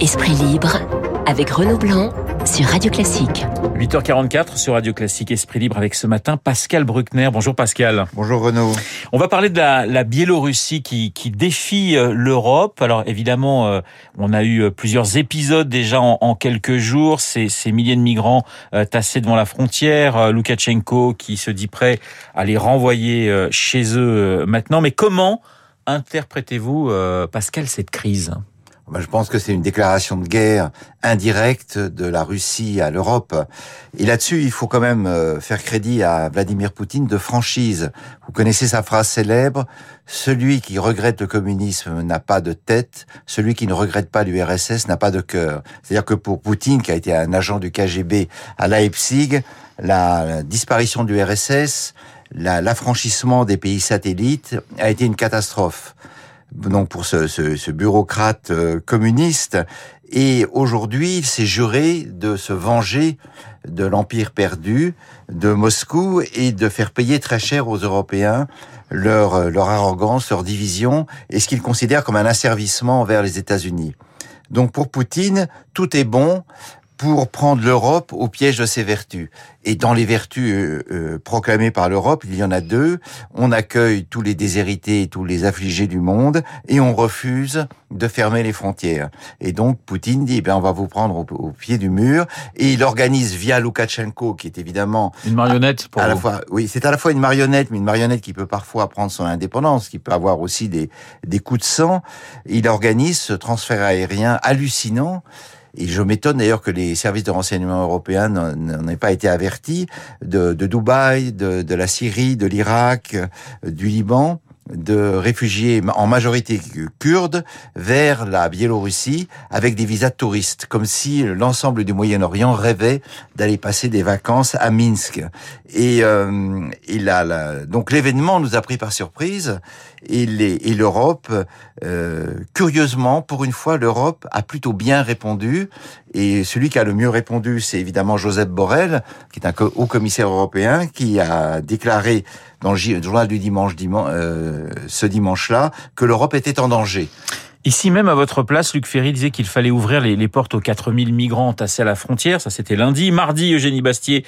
Esprit libre avec Renaud Blanc sur Radio Classique. 8h44 sur Radio Classique Esprit Libre avec ce matin Pascal Bruckner. Bonjour Pascal. Bonjour Renaud. On va parler de la, la Biélorussie qui, qui défie euh, l'Europe. Alors évidemment, euh, on a eu euh, plusieurs épisodes déjà en, en quelques jours. Ces, ces, milliers de migrants tassés devant la frontière. Loukachenko qui se dit prêt à les renvoyer chez eux maintenant. Mais comment interprétez-vous, Pascal, cette crise? Je pense que c'est une déclaration de guerre indirecte de la Russie à l'Europe. Et là-dessus, il faut quand même euh, faire crédit à Vladimir Poutine de franchise. Vous connaissez sa phrase célèbre Celui qui regrette le communisme n'a pas de tête, celui qui ne regrette pas l'URSS n'a pas de cœur. C'est-à-dire que pour Poutine, qui a été un agent du KGB à Leipzig, la disparition de l'URSS, l'affranchissement des pays satellites a été une catastrophe donc pour ce, bureaucrate euh, communiste. Et aujourd'hui, il s'est juré de se venger de l'empire perdu, de Moscou, et de faire payer très cher aux Européens leur, euh, leur arrogance, leur division, et ce qu'il considère comme un asservissement envers les États-Unis. Donc pour Poutine, tout est bon, pour prendre l'Europe au piège de ses vertus. Et dans les vertus euh, euh, proclamées par l'Europe, il y en a deux. On accueille tous les déshérités et tous les affligés du monde et on refuse de fermer les frontières. Et donc Poutine dit, eh bien, on va vous prendre au, pied du mur. Et il organise via Loukachenko, qui est évidemment... Une marionnette pour à, la fois, Oui, c'est à la fois une marionnette, mais une marionnette qui peut parfois prendre son indépendance, qui peut avoir aussi des, des coups de sang. Il organise ce transfert aérien hallucinant et je m'étonne d'ailleurs que les services de renseignement européens n'en aient pas été avertis de, Dubaï, de, de la Syrie, de l'Irak, du Liban de réfugiés en majorité kurdes vers la Biélorussie avec des visas touristes, comme si l'ensemble du Moyen-Orient rêvait d'aller passer des vacances à Minsk. Et, euh, donc l'événement nous a pris par surprise et l'Europe, euh, curieusement, pour une fois, l'Europe a plutôt bien répondu. Et celui qui a le mieux répondu, c'est évidemment Joseph Borrell, qui est un haut commissaire européen, qui a déclaré dans le journal du dimanche, euh, ce dimanche-là que l'Europe était en danger. Ici même, à votre place, Luc Ferry disait qu'il fallait ouvrir les, portes aux 4000 migrants tassés à la frontière. Ça, c'était lundi. Mardi, Eugénie Bastier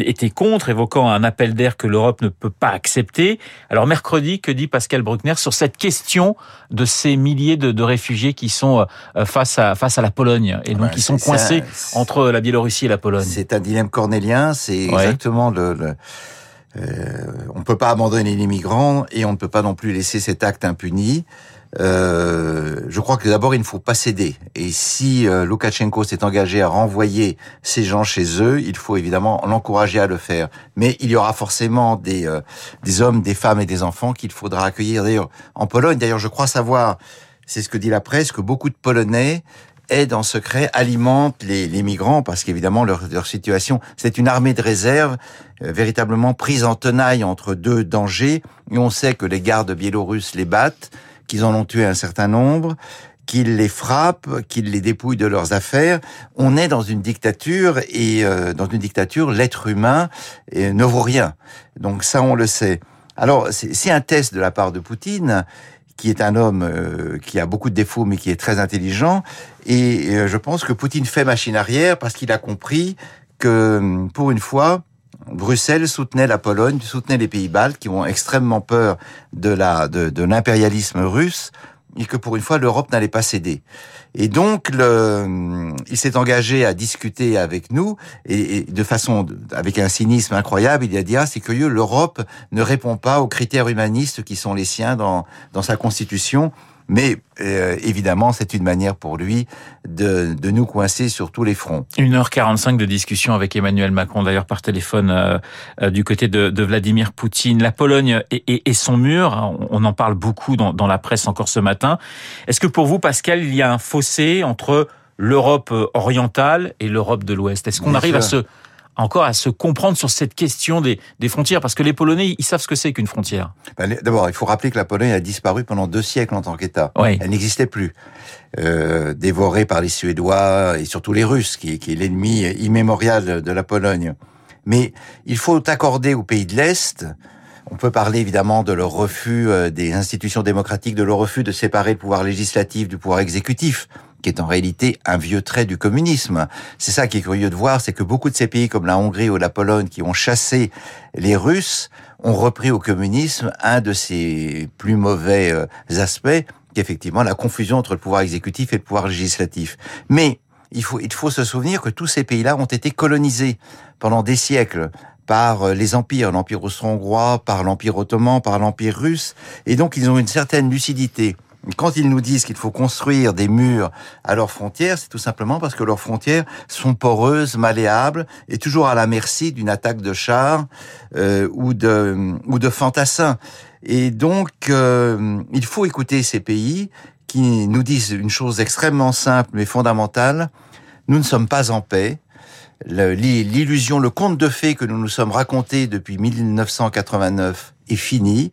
était contre, évoquant un appel d'air que l'Europe ne peut pas accepter. Alors, mercredi, que dit Pascal Bruckner sur cette question de ces milliers de, réfugiés qui sont euh, face à, face à la Pologne et donc qui sont coincés entre la Biélorussie et la Pologne? C'est un dilemme cornélien. C'est exactement le euh, on ne peut pas abandonner les migrants et on ne peut pas non plus laisser cet acte impuni. Euh, je crois que d'abord il ne faut pas céder. Et si euh, Loukachenko s'est engagé à renvoyer ces gens chez eux, il faut évidemment l'encourager à le faire. Mais il y aura forcément des euh, des hommes, des femmes et des enfants qu'il faudra accueillir. D'ailleurs, en Pologne, d'ailleurs, je crois savoir, c'est ce que dit la presse, que beaucoup de Polonais aide en secret, alimente les, les migrants, parce qu'évidemment, leur, leur, situation, c'est une armée de réserve euh, véritablement prise en tenaille entre deux dangers. Et on sait que les gardes biélorusses les battent, qu'ils en ont tué un certain nombre, qu'ils les frappent, qu'ils les dépouillent de leurs affaires. On est dans une dictature, et euh, dans une dictature, l'être humain euh, ne vaut rien. Donc ça, on le sait. Alors, c'est un test de la part de Poutine qui est un homme euh, qui a beaucoup de défauts mais qui est très intelligent. Et euh, je pense que Poutine fait machine arrière parce qu'il a compris que pour une fois, Bruxelles soutenait la Pologne, soutenait les pays baltes qui ont extrêmement peur de la de, de l'impérialisme russe et que pour une fois l'Europe n'allait pas céder. Et donc le, il s'est engagé à discuter avec nous et, de façon avec un cynisme incroyable. Il a dit ah c'est curieux l'Europe ne répond pas aux critères humanistes qui sont les siens dans dans sa constitution. Mais euh, évidemment, c'est une manière pour lui de, de, nous coincer sur tous les fronts. 1h45 de discussion avec Emmanuel Macron, d'ailleurs par téléphone euh, euh, du côté de, de, Vladimir Poutine. La Pologne et, et, son mur, on en parle beaucoup dans, dans la presse encore ce matin. Est-ce que pour vous, Pascal, il y a un fossé entre l'Europe orientale et l'Europe de l'Ouest? Est-ce qu'on arrive à se encore à se comprendre sur cette question des, des frontières Parce que les Polonais, ils savent ce que c'est qu'une frontière. Ben, d'abord, il faut rappeler que la Pologne a disparu pendant deux siècles en tant qu'État. Elle n'existait plus. Euh, dévorée par les Suédois et surtout les Russes, qui, qui est l'ennemi immémorial de la Pologne. Mais il faut accorder aux pays de l'Est, on peut parler évidemment de leur refus euh, des institutions démocratiques, de leur refus de séparer le pouvoir législatif du pouvoir exécutif qui est en réalité un vieux trait du communisme. C'est ça qui est curieux de voir, c'est que beaucoup de ces pays comme la Hongrie ou la Pologne qui ont chassé les Russes ont repris au communisme un de ses plus mauvais euh, aspects, qui effectivement la confusion entre le pouvoir exécutif et le pouvoir législatif. Mais il faut, il faut se souvenir que tous ces pays-là ont été colonisés pendant des siècles par euh, les empires, l'empire austro-hongrois, par l'empire ottoman, par l'empire russe, et donc ils ont une certaine lucidité. Quand ils nous disent qu'il faut construire des murs à leurs frontières, c'est tout simplement parce que leurs frontières sont poreuses, malléables et toujours à la merci d'une attaque de chars euh, ou de fantassins. Et donc, euh, il faut écouter ces pays qui nous disent une chose extrêmement simple mais fondamentale nous ne sommes pas en paix l'illusion, le conte de fées que nous nous sommes racontés depuis 1989 est fini.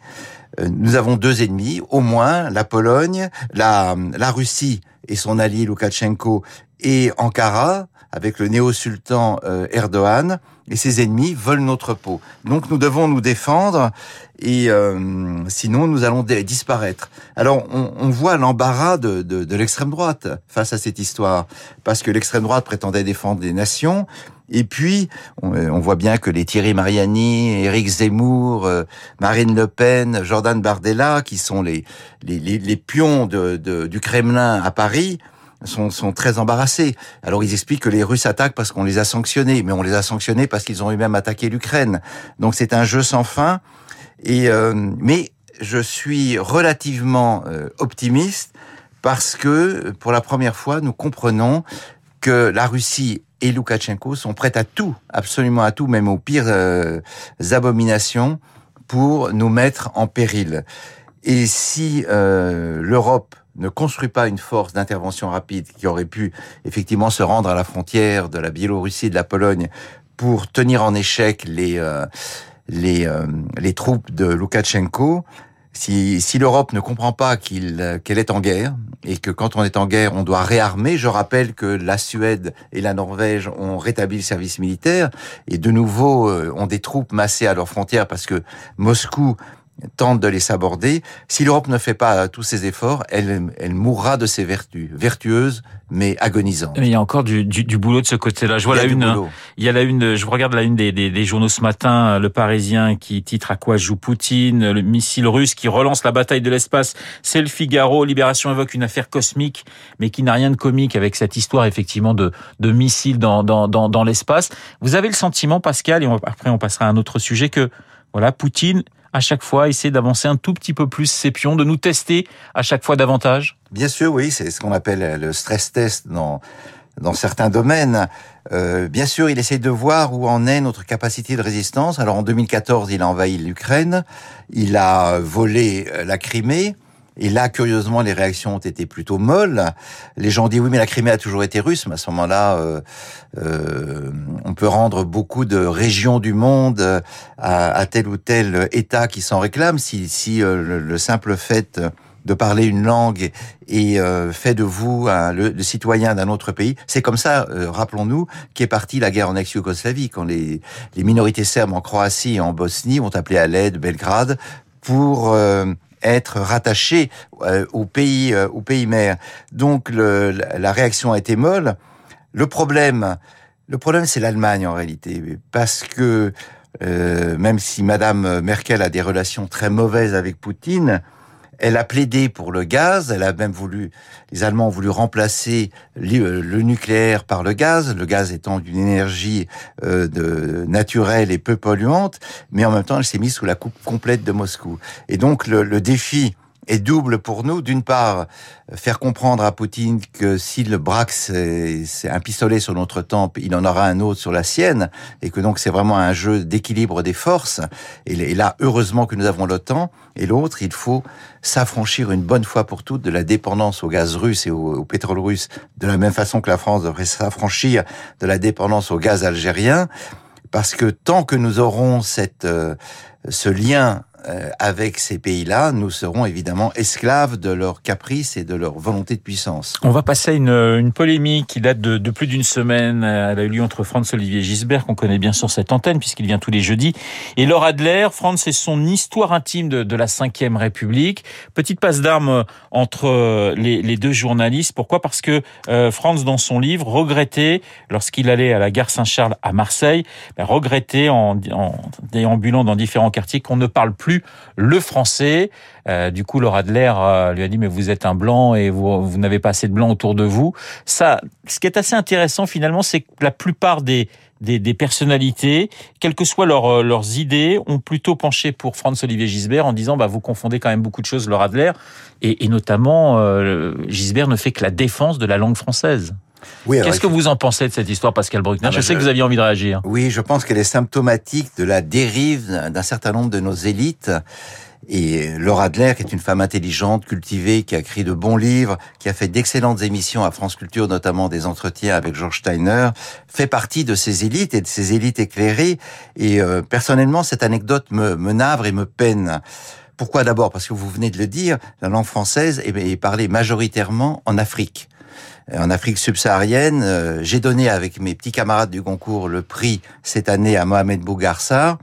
Euh, nous avons deux ennemis, au moins la Pologne, la, la Russie et son allié Loukachenko et Ankara, avec le néo-sultan euh, Erdogan, et ses ennemis veulent notre peau. Donc nous devons nous défendre, et euh, sinon nous allons disparaître. Alors on, on voit l'embarras de, de, de l'extrême droite face à cette histoire, parce que l'extrême droite prétendait défendre les nations, et puis, on, voit bien que les Thierry Mariani, Éric Zemmour, euh, Marine Le Pen, Jordan Bardella, qui sont les, les, les, pions de, de, du Kremlin à Paris, sont, sont très embarrassés. Alors ils expliquent que les Russes attaquent parce qu'on les a sanctionnés, mais on les a sanctionnés parce qu'ils ont eux-mêmes attaqué l'Ukraine. Donc c'est un jeu sans fin. Et euh, mais je suis relativement euh, optimiste parce que pour la première fois nous comprenons que la Russie et Loukachenko sont prêts à tout, absolument à tout, même aux pires euh, abominations, pour nous mettre en péril. Et si euh, l'Europe ne construit pas une force d'intervention rapide qui aurait pu effectivement se rendre à la frontière de la Biélorussie et de la Pologne pour tenir en échec les euh, les, euh, les troupes de Loukachenko, si, si l'Europe ne comprend pas qu'il qu'elle est en guerre et que quand on est en guerre, on doit réarmer. Je rappelle que la Suède et la Norvège ont rétabli le service militaire et de nouveau euh, ont des troupes massées à leurs frontières parce que Moscou tente de les saborder. Si l'Europe ne fait pas tous ces efforts, elle, elle mourra de ses vertus, vertueuses mais agonisantes. Mais il y a encore du, du, du boulot de ce côté-là. Je vois la une. Il y a la une. Je regarde la une des, des, des, journaux ce matin. Le Parisien qui titre à quoi joue Poutine. Le missile russe qui relance la bataille de l'espace. C'est le Figaro. Libération évoque une affaire cosmique, mais qui n'a rien de comique avec cette histoire effectivement de, de missiles dans, dans, dans, dans l'espace. Vous avez le sentiment, Pascal, et après on passera à un autre sujet, que voilà, Poutine à chaque fois essayer d'avancer un tout petit peu plus ses pions, de nous tester à chaque fois davantage Bien sûr, oui, c'est ce qu'on appelle le stress test dans dans certains domaines. Euh, bien sûr, il essaie de voir où en est notre capacité de résistance. Alors en 2014, il a envahi l'Ukraine, il a volé la Crimée, et là, curieusement, les réactions ont été plutôt molles. Les gens disent oui, mais la Crimée a toujours été russe. Mais à ce moment-là, euh, euh, on peut rendre beaucoup de régions du monde à, tel ou tel État qui s'en réclame. Si, si euh, le, simple fait de parler une langue et fait de vous le, citoyen d'un autre pays. C'est comme ça, rappelons-nous, qu'est partie la guerre en ex-Yougoslavie, quand les, les minorités serbes en Croatie et en Bosnie ont appelé à l'aide Belgrade pour être rattaché euh, au pays euh, au pays mère. Donc le, la réaction a été molle. Le problème, le problème, c'est l'Allemagne en réalité, parce que euh, même si Madame Merkel a des relations très mauvaises avec Poutine, elle a plaidé pour le gaz. Elle a même voulu, les Allemands ont voulu remplacer le nucléaire par le gaz. Le gaz étant d'une énergie euh, naturelle et peu polluante, mais en même temps, elle s'est mise sous la coupe complète de Moscou. Et donc, le défi est double pour nous. D'une part, faire comprendre à Poutine que s'il braque c'est un pistolet sur notre tempe, il en aura un autre sur la sienne, et que donc c'est vraiment un jeu d'équilibre des forces. Et là, heureusement que nous avons l'OTAN. Et l'autre, il faut s'affranchir une bonne fois pour toutes de la dépendance au gaz russe et au, pétrole russe, de la même façon que la France devrait s'affranchir de la dépendance au gaz algérien, parce que tant que nous aurons cette, euh, ce lien euh, avec ces pays-là, nous serons évidemment esclaves de leurs caprices et de leur volonté de puissance. On va passer à une, une polémique qui date de, de plus d'une semaine. Elle a eu lieu entre Franz Olivier Gisbert, qu'on connaît bien sur cette antenne puisqu'il vient tous les jeudis, et Laura Adler. Franz, c'est son histoire intime de, de la Ve République. Petite passe d'armes entre les, les, deux journalistes. Pourquoi? Parce que euh, Franz, dans son livre, regrettait, lorsqu'il allait à la gare Saint-Charles à Marseille, ben, regrettait en, en déambulant dans différents quartiers qu'on ne parle plus le français. Euh, du coup, Laura Adler euh, lui a dit mais vous êtes un blanc et vous, n'avez pas assez de blanc autour de vous. Ça, ce qui est assez intéressant finalement, c'est que la plupart des personnalités, quelles que soient leurs, euh, leurs idées, ont plutôt penché pour Franz Olivier Gisbert en disant bah vous confondez quand même beaucoup de choses, Laura Adler, et, et notamment Gisbert ne fait que la défense de la langue française. Oui, Qu'est-ce que vous en pensez de cette histoire, Pascal Bruckner ah Je sais je... que vous aviez envie de réagir. Oui, je pense qu'elle est symptomatique de la dérive d'un certain nombre de nos élites et Laura Adler, qui est une femme intelligente, cultivée, qui a écrit de bons livres, qui a fait d'excellentes émissions à France Culture, notamment des entretiens avec Georges Steiner, fait partie de ces élites et de ces élites éclairées. Et euh, personnellement, cette anecdote me, me navre et me peine. Pourquoi d'abord? Parce que vous venez de le dire, la langue française est parlée majoritairement en Afrique en Afrique subsaharienne. Euh, j'ai donné avec mes petits camarades du concours le prix cette année à Mohamed Bougarsar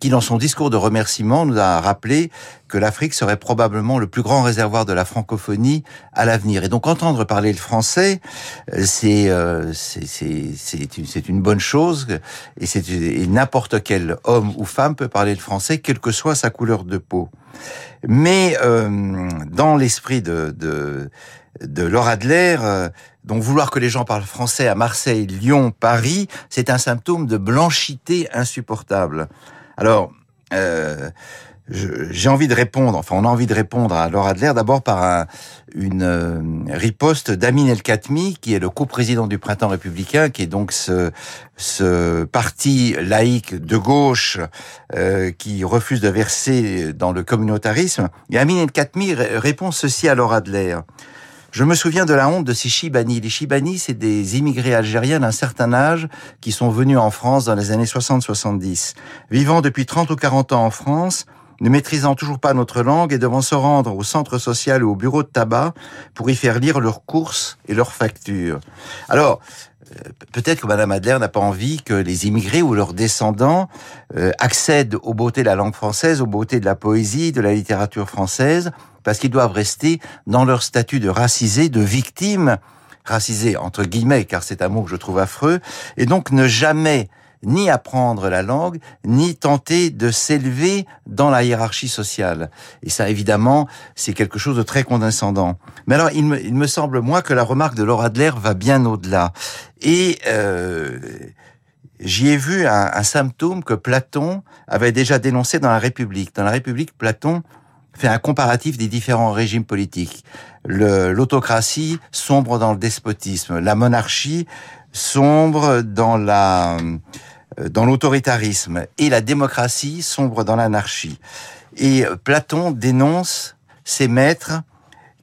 qui dans son discours de remerciement nous a rappelé que l'Afrique serait probablement le plus grand réservoir de la francophonie à l'avenir. Et donc entendre parler le français, euh, c'est euh, c'est une bonne chose et c'est n'importe quel homme ou femme peut parler le français, quelle que soit sa couleur de peau. Mais euh, dans l'esprit de, de de Laura Adler, euh, donc vouloir que les gens parlent français à Marseille, Lyon, Paris, c'est un symptôme de blanchité insupportable. Alors, euh, j'ai envie de répondre, enfin on a envie de répondre à Laura Adler d'abord par un, une euh, riposte d'Amin El Khatmi, qui est le coprésident du Printemps républicain, qui est donc ce, ce parti laïque de gauche euh, qui refuse de verser dans le communautarisme. Et Amin El Khatmi répond ceci à Laura Adler. Je me souviens de la honte de ces Chibani. Les Chibani, c'est des immigrés algériens d'un certain âge qui sont venus en France dans les années 60-70. Vivant depuis 30 ou 40 ans en France, ne maîtrisant toujours pas notre langue et devant se rendre au centre social ou au bureau de tabac pour y faire lire leurs courses et leurs factures. Alors, euh, peut-être que Madame Adler n'a pas envie que les immigrés ou leurs descendants euh, accèdent aux beautés de la langue française, aux beautés de la poésie, de la littérature française, parce qu'ils doivent rester dans leur statut de racisés, de victimes, racisés entre guillemets, car c'est un mot que je trouve affreux, et donc ne jamais ni apprendre la langue, ni tenter de s'élever dans la hiérarchie sociale. Et ça, évidemment, c'est quelque chose de très condescendant. Mais alors, il me, semble, moi, que la remarque de Laura Adler va bien au-delà. Et euh, j'y ai vu un symptôme que Platon avait déjà dénoncé dans la République. Dans la République, Platon fait un comparatif des différents régimes politiques. L'autocratie sombre dans le despotisme, la monarchie sombre dans la euh, dans l'autoritarisme et la démocratie sombre dans l'anarchie. Et Platon dénonce ces maîtres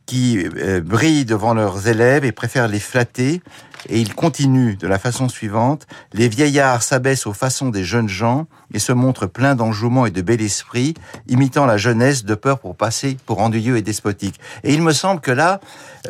qui euh, brillent devant leurs élèves et préfèrent les flatter. Et il continue de la façon suivante. Les vieillards s'abaissent aux façons des jeunes gens et se montrent pleins d'enjouement et de bel esprit, imitant la jeunesse de peur pour passer pour ennuyeux et despotique. Et il me semble que là,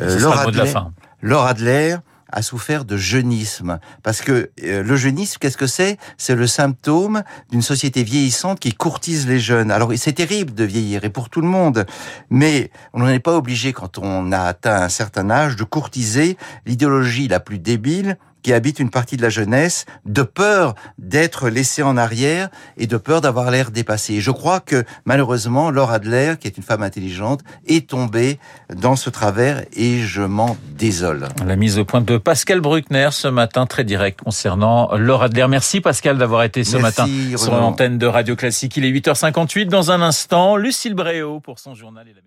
euh, Laura, Adler, Laura Adler a souffert de jeunisme. Parce que euh, le jeunisme, qu'est-ce que c'est? C'est le symptôme d'une société vieillissante qui courtise les jeunes. Alors c'est terrible de vieillir, et pour tout le monde, mais on n'est pas obligé, quand on a atteint un certain âge, de courtiser l'idéologie la plus débile qui habite une partie de la jeunesse, de peur d'être laissé en arrière et de peur d'avoir l'air dépassé. Et je crois que malheureusement, Laura Adler, qui est une femme intelligente, est tombée dans ce travers et je m'en désole. La mise au point de Pascal Bruckner ce matin, très direct concernant Laura Adler. Merci Pascal d'avoir été ce Merci, matin sur l'antenne de Radio Classique. Il est 8h58. Dans un instant, Lucille Bréau pour son journal et la